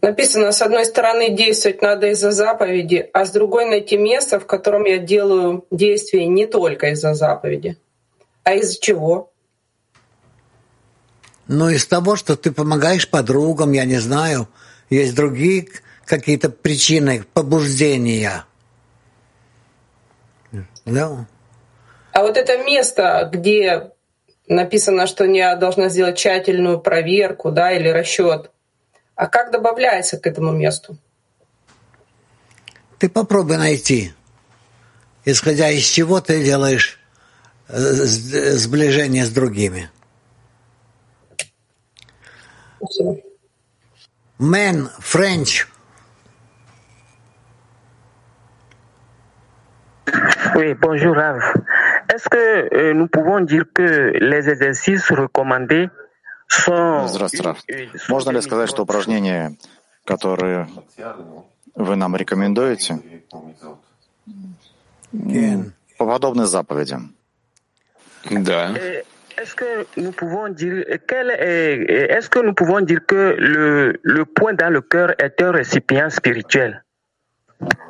S34: Написано, с одной стороны, действовать надо из-за заповеди, а с другой найти место, в котором я делаю действия не только из-за заповеди. А из-за чего?
S4: Ну, из того, что ты помогаешь подругам, я не знаю. Есть другие какие-то причины побуждения.
S34: Да. А вот это место, где написано, что я должна сделать тщательную проверку, да, или расчет. А как добавляется к этому месту?
S4: Ты попробуй найти, исходя из чего ты делаешь э, сближение с другими. Спасибо. Man, French.
S35: Oui, bonjour Rav. Est-ce que euh, nous pouvons dire que les exercices recommandés sont...
S1: Здравствуйте, Можно ли сказать, что упражнения, которые вы нам рекомендуете, подобны заповедям?
S2: Да.
S35: Est-ce que nous pouvons dire quel est, est-ce que nous pouvons dire que le, le point dans le cœur est un récipient spirituel?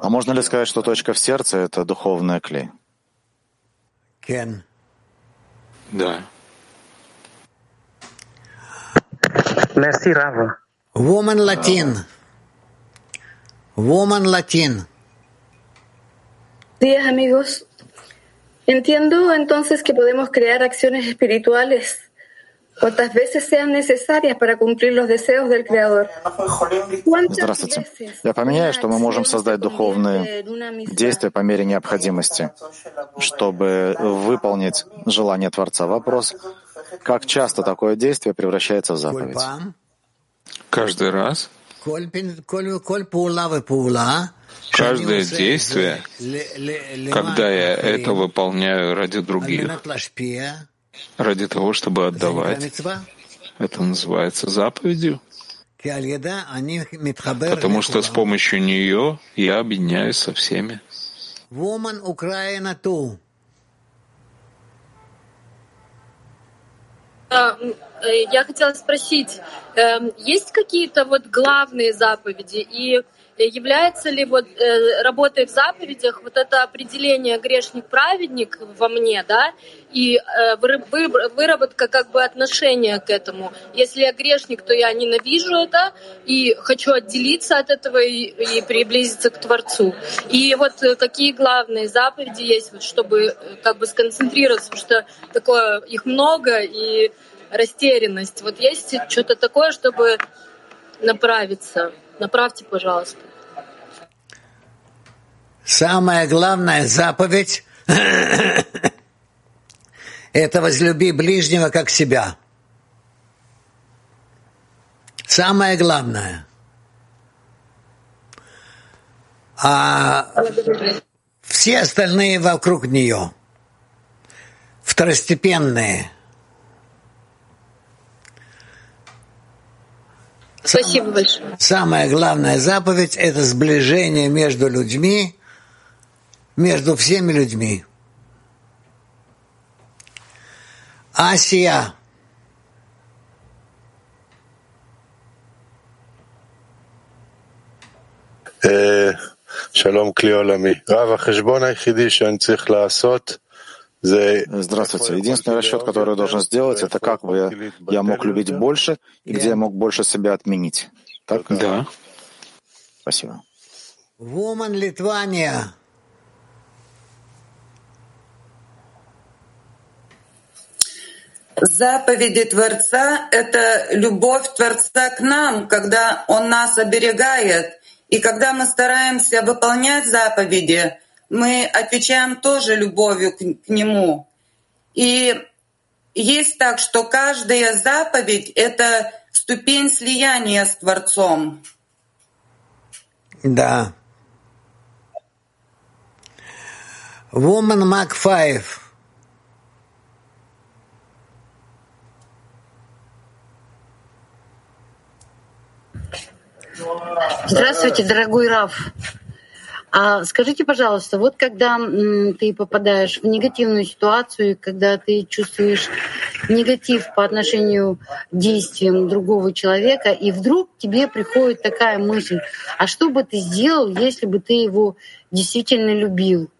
S1: А можно ли сказать, что точка в сердце — это духовная клей?
S4: כן.
S2: Да.
S35: Merci, Rav.
S4: Woman Latin. Woman Latin.
S36: Días, amigos. Entiendo entonces que podemos crear acciones espirituales cuantas veces sean necesarias para cumplir los deseos del Creador.
S1: Здравствуйте. Я поменяю, что мы можем создать духовные действия по мере необходимости, чтобы выполнить желание Творца. Вопрос, как часто такое действие превращается в заповедь?
S2: Каждый раз. Каждое действие, когда я это выполняю ради других, ради того, чтобы отдавать. Это называется заповедью. Потому что с помощью нее я объединяюсь со всеми.
S36: Э, я хотела спросить, эм, есть какие-то вот главные заповеди и является ли вот э, работой в заповедях вот это определение грешник-праведник во мне, да, и э, выработка как бы отношения к этому. Если я грешник, то я ненавижу это и хочу отделиться от этого и, и приблизиться к Творцу. И вот э, какие главные заповеди есть, вот, чтобы э, как бы сконцентрироваться, потому что такое их много и растерянность. Вот есть что-то такое, чтобы направиться. Направьте, пожалуйста.
S4: Самая главная заповедь — это возлюби ближнего как себя. Самое главное. А все остальные вокруг нее второстепенные —
S36: Спасибо большое.
S4: Самая главная заповедь — это сближение между людьми, между всеми людьми. Асия.
S37: Э, шалом Кли Рава Хешбон Айхиди, Шан Цих Лаасот,
S1: Здравствуйте. Единственный расчет, который я должен сделать, это как бы я мог любить больше и где я мог больше себя отменить. Так?
S2: Да.
S1: Спасибо.
S4: Woman Литвания.
S34: Заповеди Творца — это любовь Творца к нам, когда Он нас оберегает. И когда мы стараемся выполнять заповеди, мы отвечаем тоже любовью к, Нему. И есть так, что каждая заповедь — это ступень слияния с Творцом.
S4: Да. Woman Mark 5.
S38: Здравствуйте, дорогой Раф. А скажите, пожалуйста, вот когда ты попадаешь в негативную ситуацию, когда ты чувствуешь негатив по отношению к действиям другого человека, и вдруг тебе приходит такая мысль, а что бы ты сделал, если бы ты его действительно любил?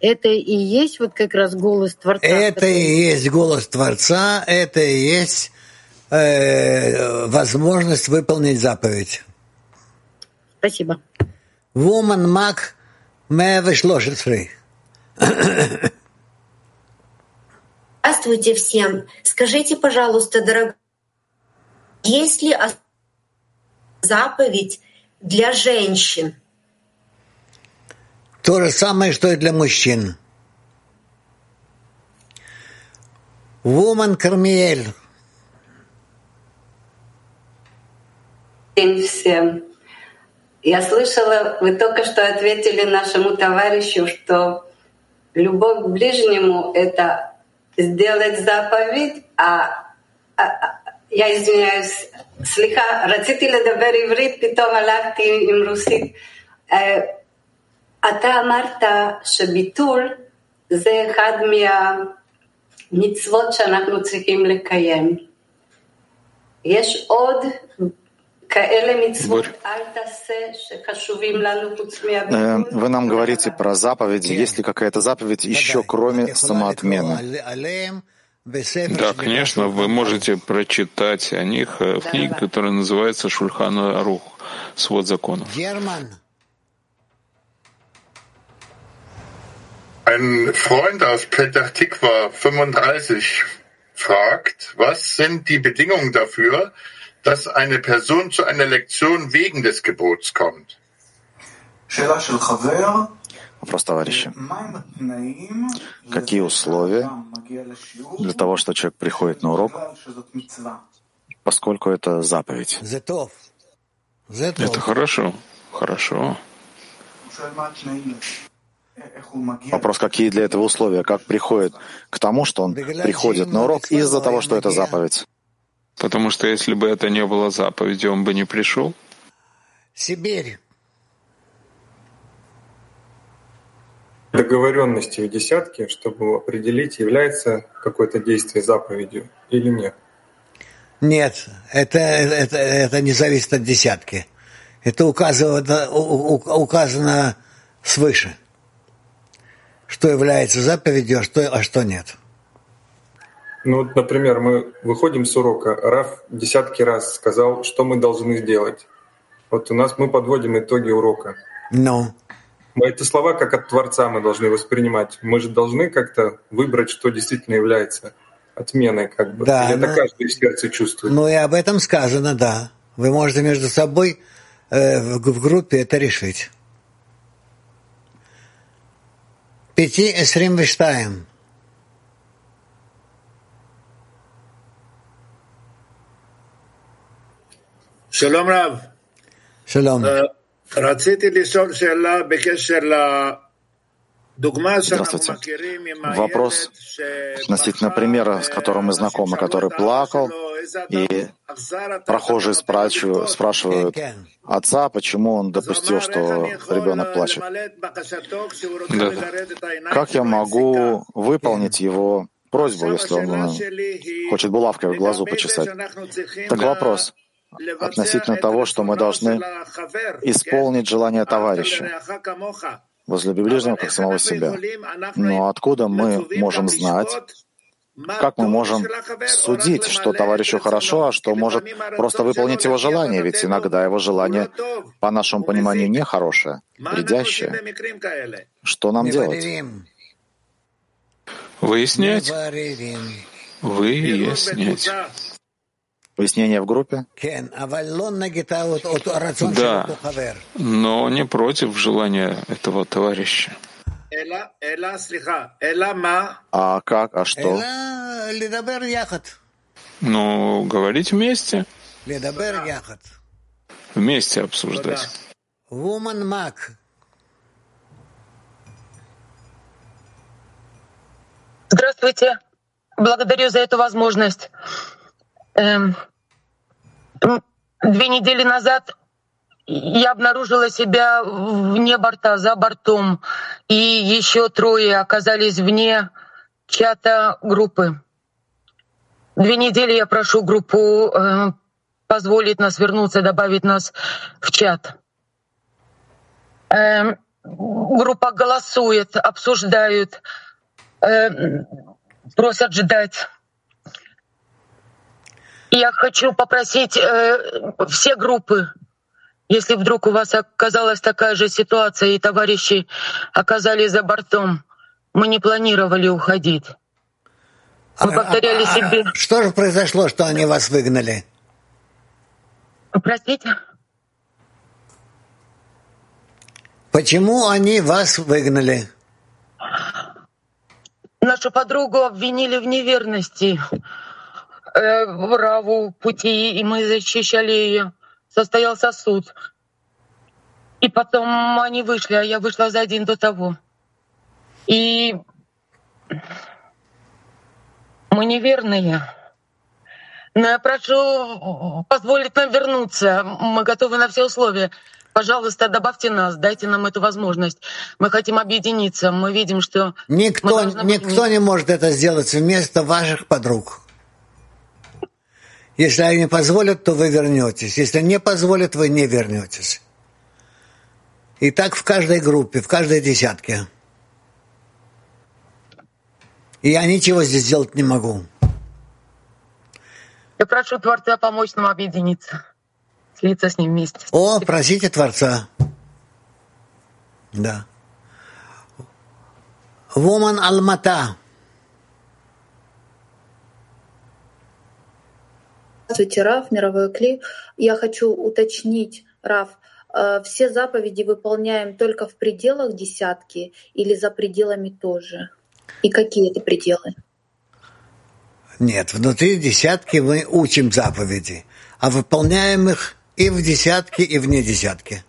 S38: Это и есть вот как раз голос Творца.
S4: Это который... и есть голос Творца, это и есть э, возможность выполнить заповедь.
S38: Спасибо.
S4: Woman Mac 113.
S24: Здравствуйте всем. Скажите, пожалуйста, дорогой, есть ли заповедь для женщин?
S4: То же самое, что и для мужчин. Woman Кармиэль.
S39: Всем. Я слышала, вы только что ответили нашему товарищу, что любовь к ближнему — это сделать заповедь, а, а, а я извиняюсь, סליחה, רציתי לדבר עברית, פתאום הלכתי עם רוסית. אתה אמרת שביטול זה אחד מהמצוות שאנחנו צריכים לקיים. יש עוד
S1: вы нам говорите про заповеди. Есть ли какая-то заповедь еще, кроме самоотмены?
S2: Да, конечно, вы можете прочитать о них в книге, которая называется «Шульхана Арух. Свод законов».
S40: Ein Freund aus Petach Tikva 35 fragt, was sind die Bedingungen dafür, dass eine Person zu einer Lektion wegen des Gebots kommt.
S1: Вопрос товарища. Какие условия для того, что человек приходит на урок, поскольку это заповедь?
S2: Это хорошо, хорошо.
S1: Вопрос, какие для этого условия, как приходит к тому, что он приходит на урок из-за того, что это заповедь.
S2: Потому что если бы это не было заповедью, он бы не пришел.
S4: Сибирь.
S41: Договоренности в десятке, чтобы определить, является какое-то действие заповедью или нет.
S4: Нет, это, это, это не зависит от десятки. Это указано, указано свыше, что является заповедью, а что, а что нет.
S41: Ну, вот, например, мы выходим с урока, Раф десятки раз сказал, что мы должны сделать. Вот у нас мы подводим итоги урока.
S4: Ну.
S41: No. Это слова как от Творца мы должны воспринимать. Мы же должны как-то выбрать, что действительно является отменой, как бы.
S4: Да,
S41: Или это ну, каждый в сердце чувствует.
S4: Ну и об этом сказано, да. Вы можете между собой э, в, в группе это решить. Пяти эсрим виштаем.
S42: שלום רב.
S4: שלום.
S42: רציתי לשאול שאלה בקשר
S1: Здравствуйте. Вопрос относительно примера, с которым мы знакомы, который плакал, и прохожие спрашивают, спрашивают отца, почему он допустил, что ребенок плачет.
S2: Да.
S1: Как я могу выполнить его просьбу, если он хочет булавкой в глазу почесать? Так вопрос относительно того, что мы должны исполнить желание товарища, возлюби ближнего, как самого себя. Но откуда мы можем знать, как мы можем судить, что товарищу хорошо, а что может просто выполнить его желание? Ведь иногда его желание, по нашему пониманию, нехорошее, вредящее. Что нам делать?
S2: Выяснять. Вы есть снять.
S1: Пояснение в группе?
S2: Да, но не против желания этого товарища.
S1: А как, а что?
S2: Ну, говорить вместе. Вместе обсуждать.
S39: Здравствуйте. Благодарю за эту возможность. Эм, две недели назад я обнаружила себя вне борта, за бортом, и еще трое оказались вне чата группы. Две недели я прошу группу э, позволить нас вернуться, добавить нас в чат. Э, группа голосует, обсуждают, э, просят ждать. Я хочу попросить э, все группы, если вдруг у вас оказалась такая же ситуация и товарищи оказались за бортом, мы не планировали уходить. Мы а, повторяли а, а, себе.
S4: Что же произошло, что они вас выгнали?
S39: Простите?
S4: Почему они вас выгнали?
S39: Нашу подругу обвинили в неверности, э, в раву пути, и мы защищали ее. Состоялся суд. И потом они вышли, а я вышла за день до того. И мы неверные. Но я прошу позволить нам вернуться. Мы готовы на все условия. Пожалуйста, добавьте нас, дайте нам эту возможность. Мы хотим объединиться. Мы видим, что...
S4: Никто, никто быть... не может это сделать вместо ваших подруг. Если они позволят, то вы вернетесь. Если не позволят, вы не вернетесь. И так в каждой группе, в каждой десятке. И я ничего здесь сделать не могу.
S39: Я прошу Творца помочь нам объединиться слиться с ним вместе.
S4: О, просите Творца. Да. Воман Алмата.
S43: Здравствуйте, Раф, мировой кли. Я хочу уточнить, Раф, э, все заповеди выполняем только в пределах десятки или за пределами тоже? И какие это пределы?
S4: Нет, внутри десятки мы учим заповеди, а выполняем их и в десятке, и вне десятки.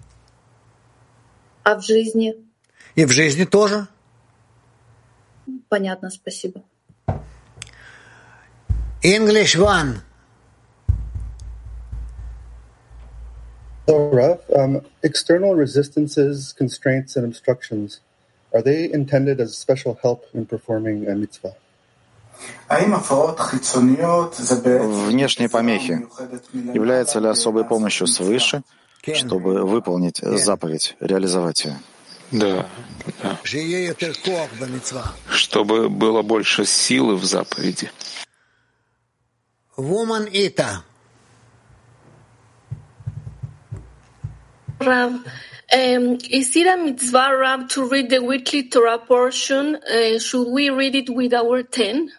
S43: А в жизни?
S4: И в жизни тоже.
S43: Понятно, спасибо.
S4: English one.
S40: So, Raf, um, external resistances, constraints, and obstructions, are they intended as special help in performing a mitzvah?
S1: Внешние помехи являются ли особой помощью свыше, чтобы выполнить заповедь, реализовать ее?
S2: Да, да. Чтобы было больше силы в заповеди.
S4: Woman Ita.
S36: Ram, um, is it a mitzvah, Ram, to read the weekly Torah portion? Uh, should we read it with our ten?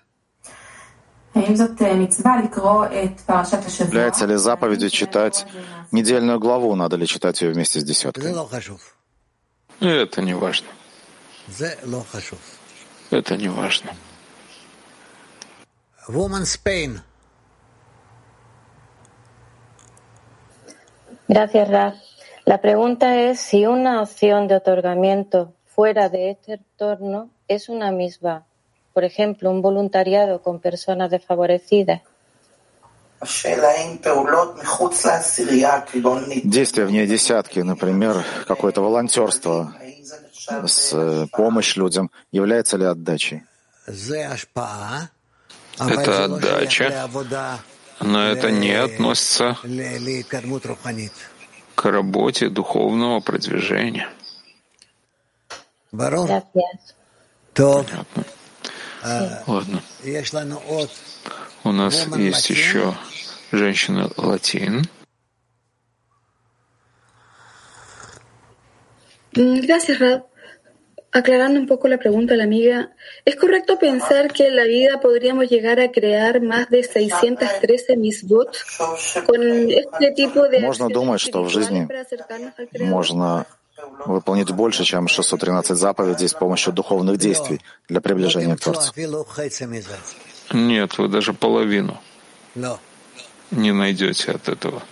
S1: Является ли заповедью читать недельную главу? Надо ли читать ее вместе с десяткой?
S2: Это не важно. Это не важно.
S4: Woman Spain.
S44: Gracias, Raf. La pregunta es si una opción de otorgamiento fuera de este entorno es una misma por ejemplo, un voluntariado con personas desfavorecidas.
S1: Действия вне десятки, например, какое-то волонтерство с э, помощь людям, является ли отдачей?
S2: Это отдача, но это не относится к работе духовного продвижения.
S1: Понятно.
S2: Ладно. У нас есть еще женщина латин.
S43: Gracias, Rab.
S22: Aclarando un poco la pregunta de la amiga, ¿es correcto pensar que en la vida podríamos llegar a crear más de 613 misbot con este tipo de
S1: Можно думать, что в жизни можно выполнить больше, чем 613 заповедей с помощью духовных действий для приближения к Творцу.
S2: Нет, вы даже половину не найдете от этого.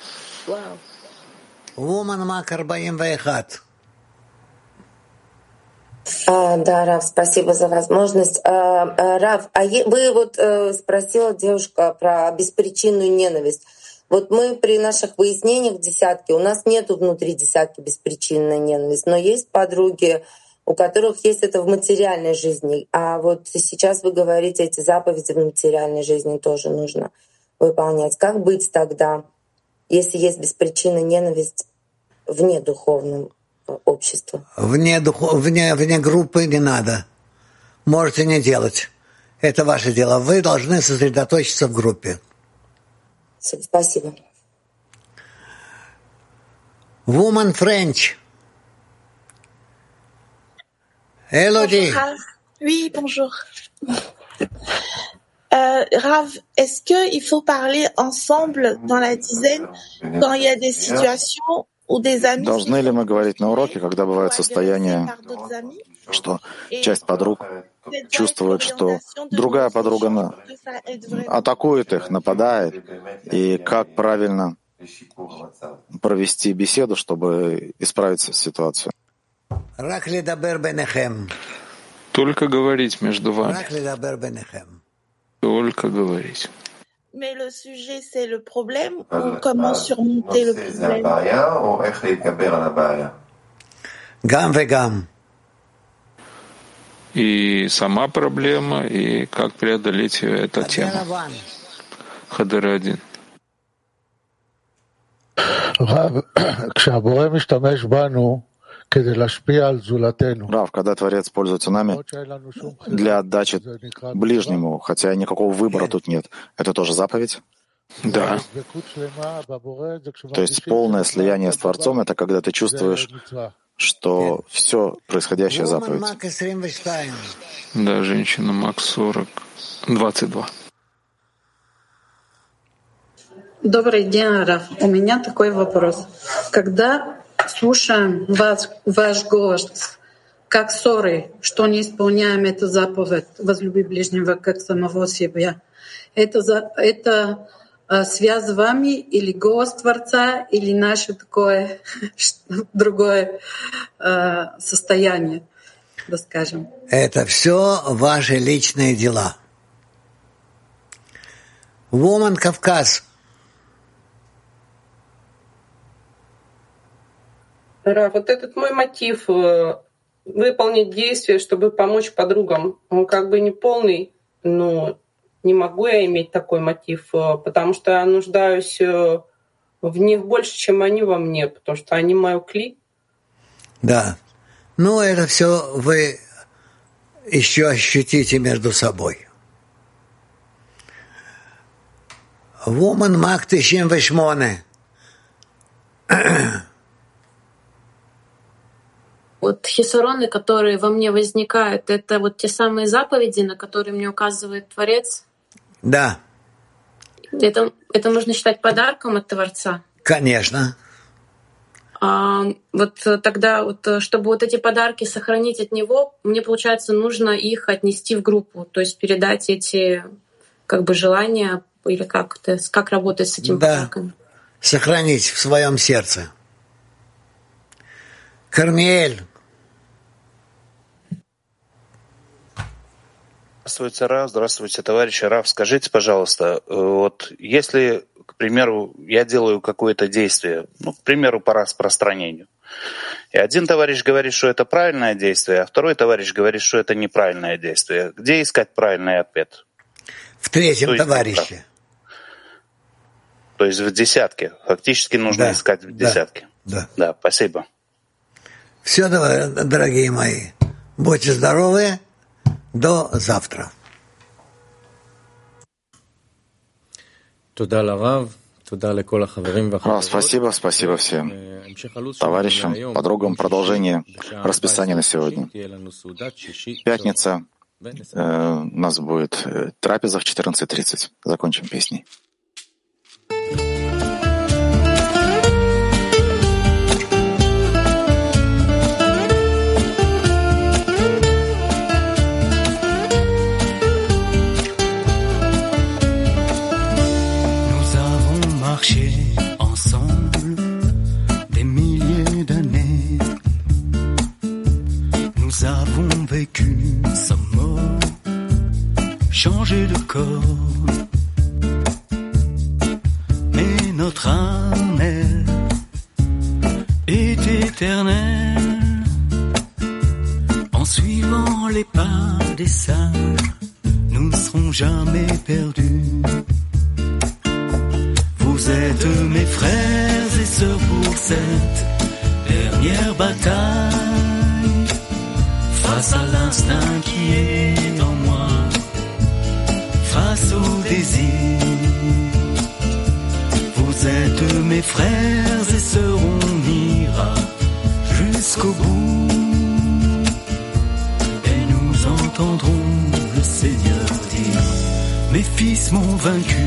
S45: А, да, Рав, спасибо за возможность. А, а, Рав, а вы вот э, спросила девушка про беспричинную ненависть. Вот мы при наших выяснениях десятки, у нас нету внутри десятки беспричинной ненависти, но есть подруги, у которых есть это в материальной жизни. А вот сейчас вы говорите, эти заповеди в материальной жизни тоже нужно выполнять. Как быть тогда, если есть беспричинная ненависть вне духовном общества?
S4: Вне, духов... вне, вне группы не надо. Можете не делать. Это ваше дело. Вы должны сосредоточиться в группе.
S45: Спасибо.
S4: Woman French. Elodie.
S46: Oui, bonjour. Euh, Rav, est-ce qu'il faut parler ensemble dans la dizaine quand il y a des situations.
S1: Должны ли мы говорить на уроке, когда бывает состояние, что часть подруг чувствует, что другая подруга атакует их, нападает, и как правильно провести беседу, чтобы исправить ситуацию.
S2: Только говорить между вами. Только говорить.
S46: Mais le sujet, c'est le problème ou comment surmonter le problème
S4: Гам вегам
S2: и сама проблема, и как преодолеть эту тему. Хадыр один.
S1: Рав, когда Творец пользуется нами для отдачи ближнему, хотя никакого выбора тут нет, это тоже заповедь?
S2: Да.
S1: То есть полное слияние с Творцом — это когда ты чувствуешь что все происходящее заповедь.
S2: Да, женщина Макс 40, 22.
S47: Добрый день, Раф. У меня такой вопрос. Когда слушаем ваш, ваш голос, как ссоры, что не исполняем эту заповедь «Возлюби ближнего, как самого себя», это, это а, связь с вами или голос Творца, или наше такое другое а, состояние, да скажем.
S4: Это все ваши личные дела. Woman Кавказ.
S48: Ра, вот этот мой мотив э, выполнить действие, чтобы помочь подругам, он как бы не полный, но не могу я иметь такой мотив, э, потому что я нуждаюсь э, в них больше, чем они во мне, потому что они мою кли.
S4: Да. Ну, это все вы еще ощутите между собой. Woman Мак 98.
S25: Вот хисароны, которые во мне возникают, это вот те самые заповеди, на которые мне указывает Творец,
S4: да.
S25: Это, это можно считать подарком от Творца?
S4: Конечно.
S25: А, вот тогда, вот, чтобы вот эти подарки сохранить от него, мне, получается, нужно их отнести в группу, то есть передать эти как бы желания или как то как работать с этим
S4: да.
S25: подарком?
S4: Сохранить в своем сердце. Кармиэль,
S49: Здравствуйте, Раф. Здравствуйте, товарищи Раф. Скажите, пожалуйста, э, вот если, к примеру, я делаю какое-то действие, ну, к примеру, по распространению, и один товарищ говорит, что это правильное действие, а второй товарищ говорит, что это неправильное действие. Где искать правильный ответ?
S4: В третьем товарище.
S49: То есть в десятке. Фактически нужно
S4: да,
S49: искать в десятке.
S4: Да.
S49: Да, спасибо.
S4: Все, дорогие мои. Будьте здоровы. До завтра.
S1: А, спасибо, спасибо всем товарищам, подругам. Продолжение расписания на сегодня. Пятница. Э, у нас будет э, трапеза в 14.30. Закончим песней.
S50: Changer de corps. Mais notre âme, est éternelle. En suivant les pas des sages, nous ne serons jamais perdus. Vous êtes mes frères et sœurs pour cette dernière bataille. Face à l'instinct qui est en moi face au désir. Vous êtes mes frères et sœurs, on ira jusqu'au bout. Et nous entendrons le Seigneur dire, mes fils m'ont vaincu.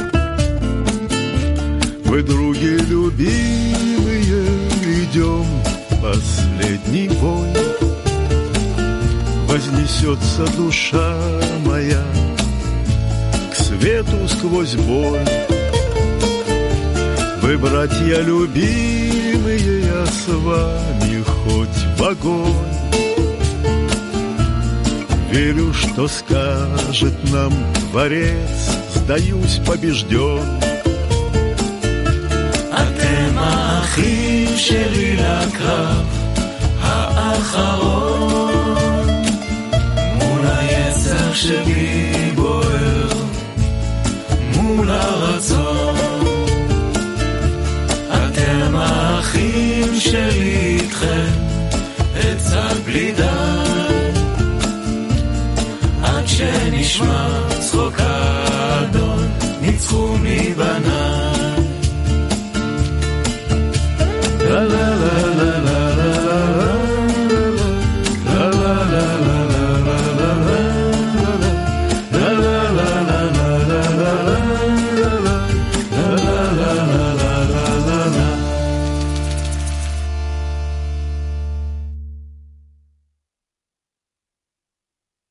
S46: Мы, други любимые, идем последний бой. Вознесется душа моя к свету сквозь боль. Вы, братья любимые, я с вами хоть в огонь. Верю, что скажет нам Творец, сдаюсь побежден.
S50: האחים שלי לקרב האחרון. מול היצר שבי בוער מול הרצון. אתם האחים שלי איתכם עצה בלי עד שנשמע צחוק האדון ניצחו מבניי Brother.